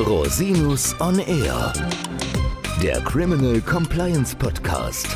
Rosinus on Air, der Criminal Compliance Podcast.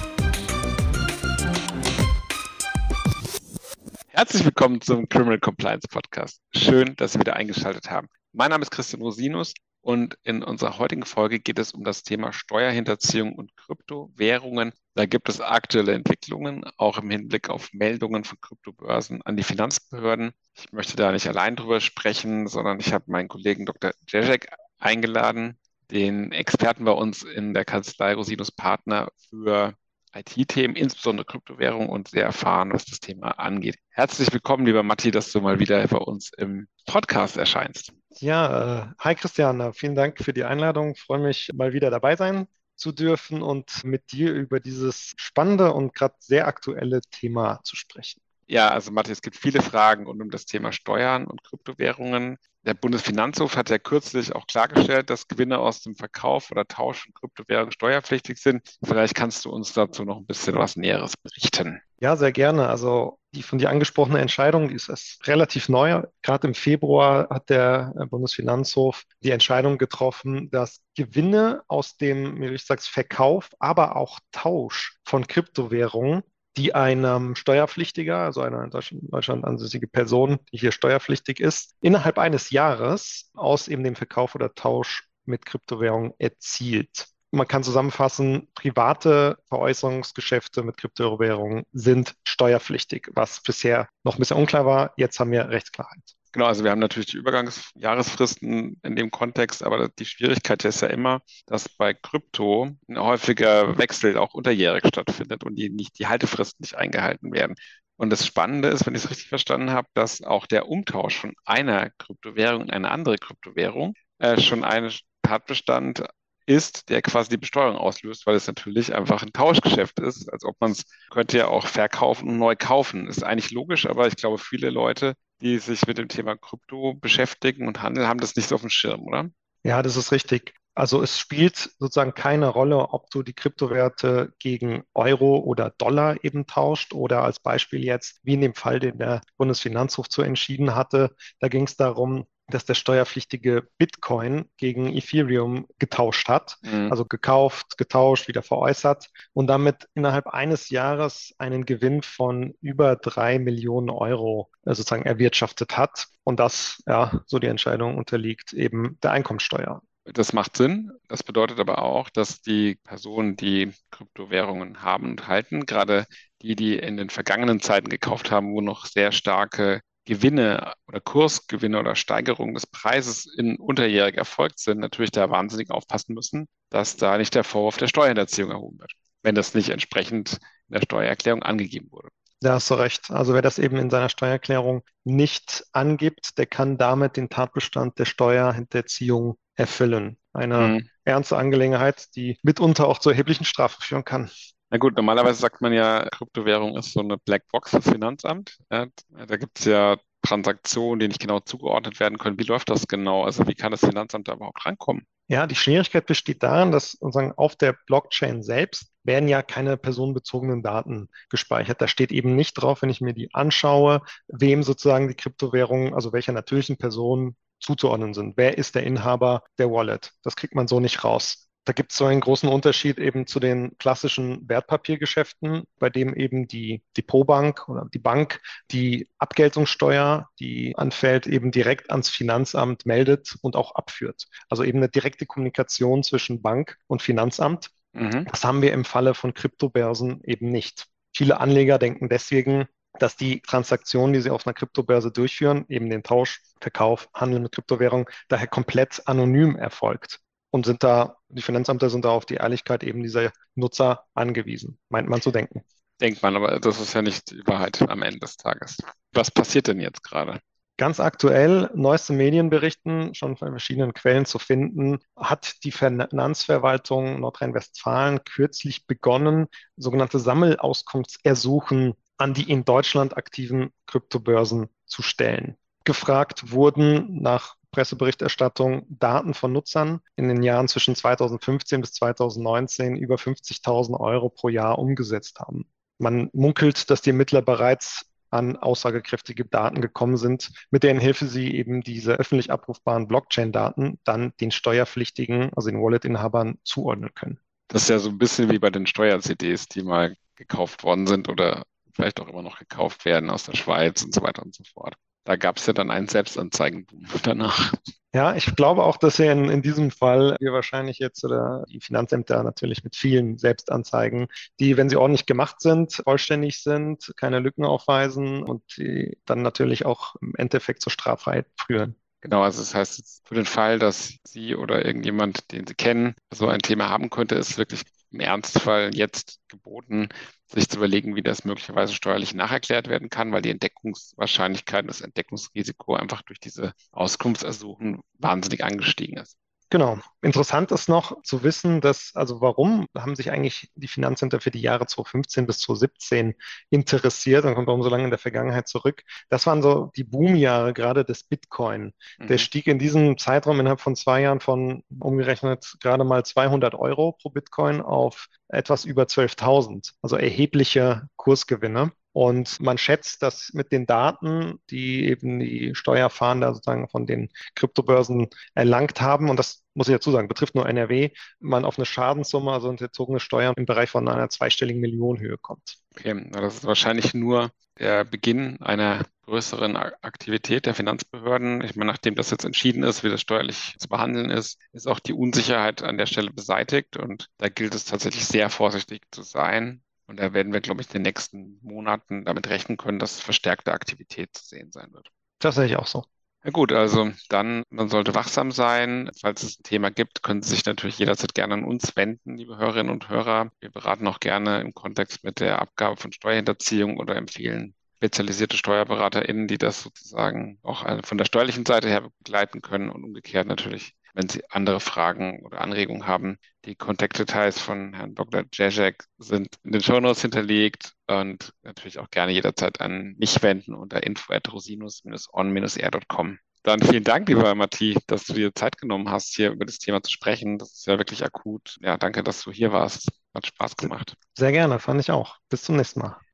Herzlich willkommen zum Criminal Compliance Podcast. Schön, dass Sie wieder eingeschaltet haben. Mein Name ist Christian Rosinus und in unserer heutigen Folge geht es um das Thema Steuerhinterziehung und Kryptowährungen. Da gibt es aktuelle Entwicklungen, auch im Hinblick auf Meldungen von Kryptobörsen an die Finanzbehörden. Ich möchte da nicht allein drüber sprechen, sondern ich habe meinen Kollegen Dr. Jezek eingeladen, den Experten bei uns in der Kanzlei Rosinus Partner für IT-Themen, insbesondere Kryptowährung und sehr erfahren, was das Thema angeht. Herzlich willkommen, lieber Matti, dass du mal wieder bei uns im Podcast erscheinst. Ja, äh, hi Christian, vielen Dank für die Einladung. Ich freue mich, mal wieder dabei sein zu dürfen und mit dir über dieses spannende und gerade sehr aktuelle Thema zu sprechen. Ja, also Matti, es gibt viele Fragen rund um das Thema Steuern und Kryptowährungen. Der Bundesfinanzhof hat ja kürzlich auch klargestellt, dass Gewinne aus dem Verkauf oder Tausch von Kryptowährungen steuerpflichtig sind. Vielleicht kannst du uns dazu noch ein bisschen was Näheres berichten. Ja, sehr gerne. Also die von dir angesprochene Entscheidung, ist relativ neu. Gerade im Februar hat der Bundesfinanzhof die Entscheidung getroffen, dass Gewinne aus dem, wie ich sage, Verkauf, aber auch Tausch von Kryptowährungen die einem Steuerpflichtiger, also einer in Deutschland, ansässige Person, die hier steuerpflichtig ist, innerhalb eines Jahres aus eben dem Verkauf oder Tausch mit Kryptowährung erzielt. Man kann zusammenfassen, private Veräußerungsgeschäfte mit Kryptowährungen sind steuerpflichtig, was bisher noch ein bisschen unklar war. Jetzt haben wir Rechtsklarheit. Genau, also wir haben natürlich die Übergangsjahresfristen in dem Kontext, aber die Schwierigkeit ist ja immer, dass bei Krypto ein häufiger Wechsel auch unterjährig stattfindet und die nicht die Haltefristen nicht eingehalten werden. Und das Spannende ist, wenn ich es richtig verstanden habe, dass auch der Umtausch von einer Kryptowährung in eine andere Kryptowährung äh, schon ein Tatbestand ist, der quasi die Besteuerung auslöst, weil es natürlich einfach ein Tauschgeschäft ist, als ob man es könnte ja auch verkaufen und neu kaufen. Ist eigentlich logisch, aber ich glaube, viele Leute, die sich mit dem Thema Krypto beschäftigen und Handel, haben das nicht so auf dem Schirm, oder? Ja, das ist richtig. Also es spielt sozusagen keine Rolle, ob du die Kryptowerte gegen Euro oder Dollar eben tauscht oder als Beispiel jetzt, wie in dem Fall, den der Bundesfinanzhof zu entschieden hatte, da ging es darum, dass der steuerpflichtige Bitcoin gegen Ethereum getauscht hat, mhm. also gekauft, getauscht, wieder veräußert und damit innerhalb eines Jahres einen Gewinn von über drei Millionen Euro äh, sozusagen erwirtschaftet hat. Und das, ja, so die Entscheidung unterliegt eben der Einkommensteuer. Das macht Sinn. Das bedeutet aber auch, dass die Personen, die Kryptowährungen haben und halten, gerade die, die in den vergangenen Zeiten gekauft haben, wo noch sehr starke Gewinne oder Kursgewinne oder Steigerungen des Preises in unterjährig erfolgt sind, natürlich da wahnsinnig aufpassen müssen, dass da nicht der Vorwurf der Steuerhinterziehung erhoben wird, wenn das nicht entsprechend in der Steuererklärung angegeben wurde. Da hast du recht. Also wer das eben in seiner Steuererklärung nicht angibt, der kann damit den Tatbestand der Steuerhinterziehung erfüllen. Eine mhm. ernste Angelegenheit, die mitunter auch zu erheblichen Strafen führen kann. Na gut, normalerweise sagt man ja, Kryptowährung ist so eine Blackbox fürs Finanzamt. Ja, da gibt es ja Transaktionen, die nicht genau zugeordnet werden können. Wie läuft das genau? Also wie kann das Finanzamt da überhaupt rankommen? Ja, die Schwierigkeit besteht darin, dass sozusagen auf der Blockchain selbst werden ja keine personenbezogenen Daten gespeichert. Da steht eben nicht drauf, wenn ich mir die anschaue, wem sozusagen die Kryptowährungen, also welcher natürlichen Person zuzuordnen sind. Wer ist der Inhaber der Wallet? Das kriegt man so nicht raus. Da gibt es so einen großen Unterschied eben zu den klassischen Wertpapiergeschäften, bei dem eben die Depotbank oder die Bank die Abgeltungssteuer, die anfällt, eben direkt ans Finanzamt meldet und auch abführt. Also eben eine direkte Kommunikation zwischen Bank und Finanzamt. Mhm. Das haben wir im Falle von Kryptobörsen eben nicht. Viele Anleger denken deswegen, dass die Transaktion, die sie auf einer Kryptobörse durchführen, eben den Tausch, Verkauf, Handel mit Kryptowährung, daher komplett anonym erfolgt und sind da, die Finanzämter sind da auf die Ehrlichkeit eben dieser Nutzer angewiesen, meint man zu denken. Denkt man, aber das ist ja nicht die Wahrheit am Ende des Tages. Was passiert denn jetzt gerade? Ganz aktuell, neueste Medienberichten, schon von verschiedenen Quellen zu finden, hat die Finanzverwaltung Nordrhein-Westfalen kürzlich begonnen, sogenannte Sammelauskunftsersuchen an die in Deutschland aktiven Kryptobörsen zu stellen. Gefragt wurden nach Presseberichterstattung Daten von Nutzern in den Jahren zwischen 2015 bis 2019 über 50.000 Euro pro Jahr umgesetzt haben. Man munkelt, dass die Ermittler bereits an aussagekräftige Daten gekommen sind, mit deren Hilfe sie eben diese öffentlich abrufbaren Blockchain-Daten dann den Steuerpflichtigen, also den Wallet-Inhabern, zuordnen können. Das ist ja so ein bisschen wie bei den Steuer-CDs, die mal gekauft worden sind oder vielleicht auch immer noch gekauft werden aus der Schweiz und so weiter und so fort. Da gab es ja dann einen Selbstanzeigenboom danach. Ja, ich glaube auch, dass wir in, in diesem Fall wir wahrscheinlich jetzt oder die Finanzämter natürlich mit vielen Selbstanzeigen, die, wenn sie ordentlich gemacht sind, vollständig sind, keine Lücken aufweisen und die dann natürlich auch im Endeffekt zur Straffreiheit führen. Genau, also das heißt, für den Fall, dass Sie oder irgendjemand, den Sie kennen, so ein Thema haben könnte, ist wirklich im Ernstfall jetzt geboten, sich zu überlegen, wie das möglicherweise steuerlich nacherklärt werden kann, weil die Entdeckungswahrscheinlichkeit, das Entdeckungsrisiko einfach durch diese Auskunftsersuchen wahnsinnig angestiegen ist. Genau. Interessant ist noch zu wissen, dass, also warum haben sich eigentlich die Finanzämter für die Jahre 2015 bis 2017 interessiert und kommt warum so lange in der Vergangenheit zurück? Das waren so die Boomjahre gerade des Bitcoin. Mhm. Der stieg in diesem Zeitraum innerhalb von zwei Jahren von umgerechnet gerade mal 200 Euro pro Bitcoin auf etwas über 12.000, also erhebliche Kursgewinne. Und man schätzt, dass mit den Daten, die eben die Steuerfahnder sozusagen von den Kryptobörsen erlangt haben, und das muss ich dazu sagen, betrifft nur NRW, man auf eine Schadenssumme, also entzogene Steuern im Bereich von einer zweistelligen Millionenhöhe kommt. Okay, das ist wahrscheinlich nur der Beginn einer größeren Aktivität der Finanzbehörden. Ich meine, nachdem das jetzt entschieden ist, wie das steuerlich zu behandeln ist, ist auch die Unsicherheit an der Stelle beseitigt und da gilt es tatsächlich sehr vorsichtig zu sein. Und da werden wir, glaube ich, in den nächsten Monaten damit rechnen können, dass verstärkte Aktivität zu sehen sein wird. Das sehe ich auch so. Ja gut, also dann, man sollte wachsam sein. Falls es ein Thema gibt, können Sie sich natürlich jederzeit gerne an uns wenden, liebe Hörerinnen und Hörer. Wir beraten auch gerne im Kontext mit der Abgabe von Steuerhinterziehung oder empfehlen spezialisierte SteuerberaterInnen, die das sozusagen auch von der steuerlichen Seite her begleiten können und umgekehrt natürlich wenn Sie andere Fragen oder Anregungen haben, die Kontaktdetails von Herrn Dr. Jezek sind in den Shownotes hinterlegt und natürlich auch gerne jederzeit an mich wenden unter info@rosinus-on-r.com. Dann vielen Dank, lieber Matti, dass du dir Zeit genommen hast, hier über das Thema zu sprechen. Das ist ja wirklich akut. Ja, danke, dass du hier warst. Hat Spaß gemacht. Sehr gerne, fand ich auch. Bis zum nächsten Mal.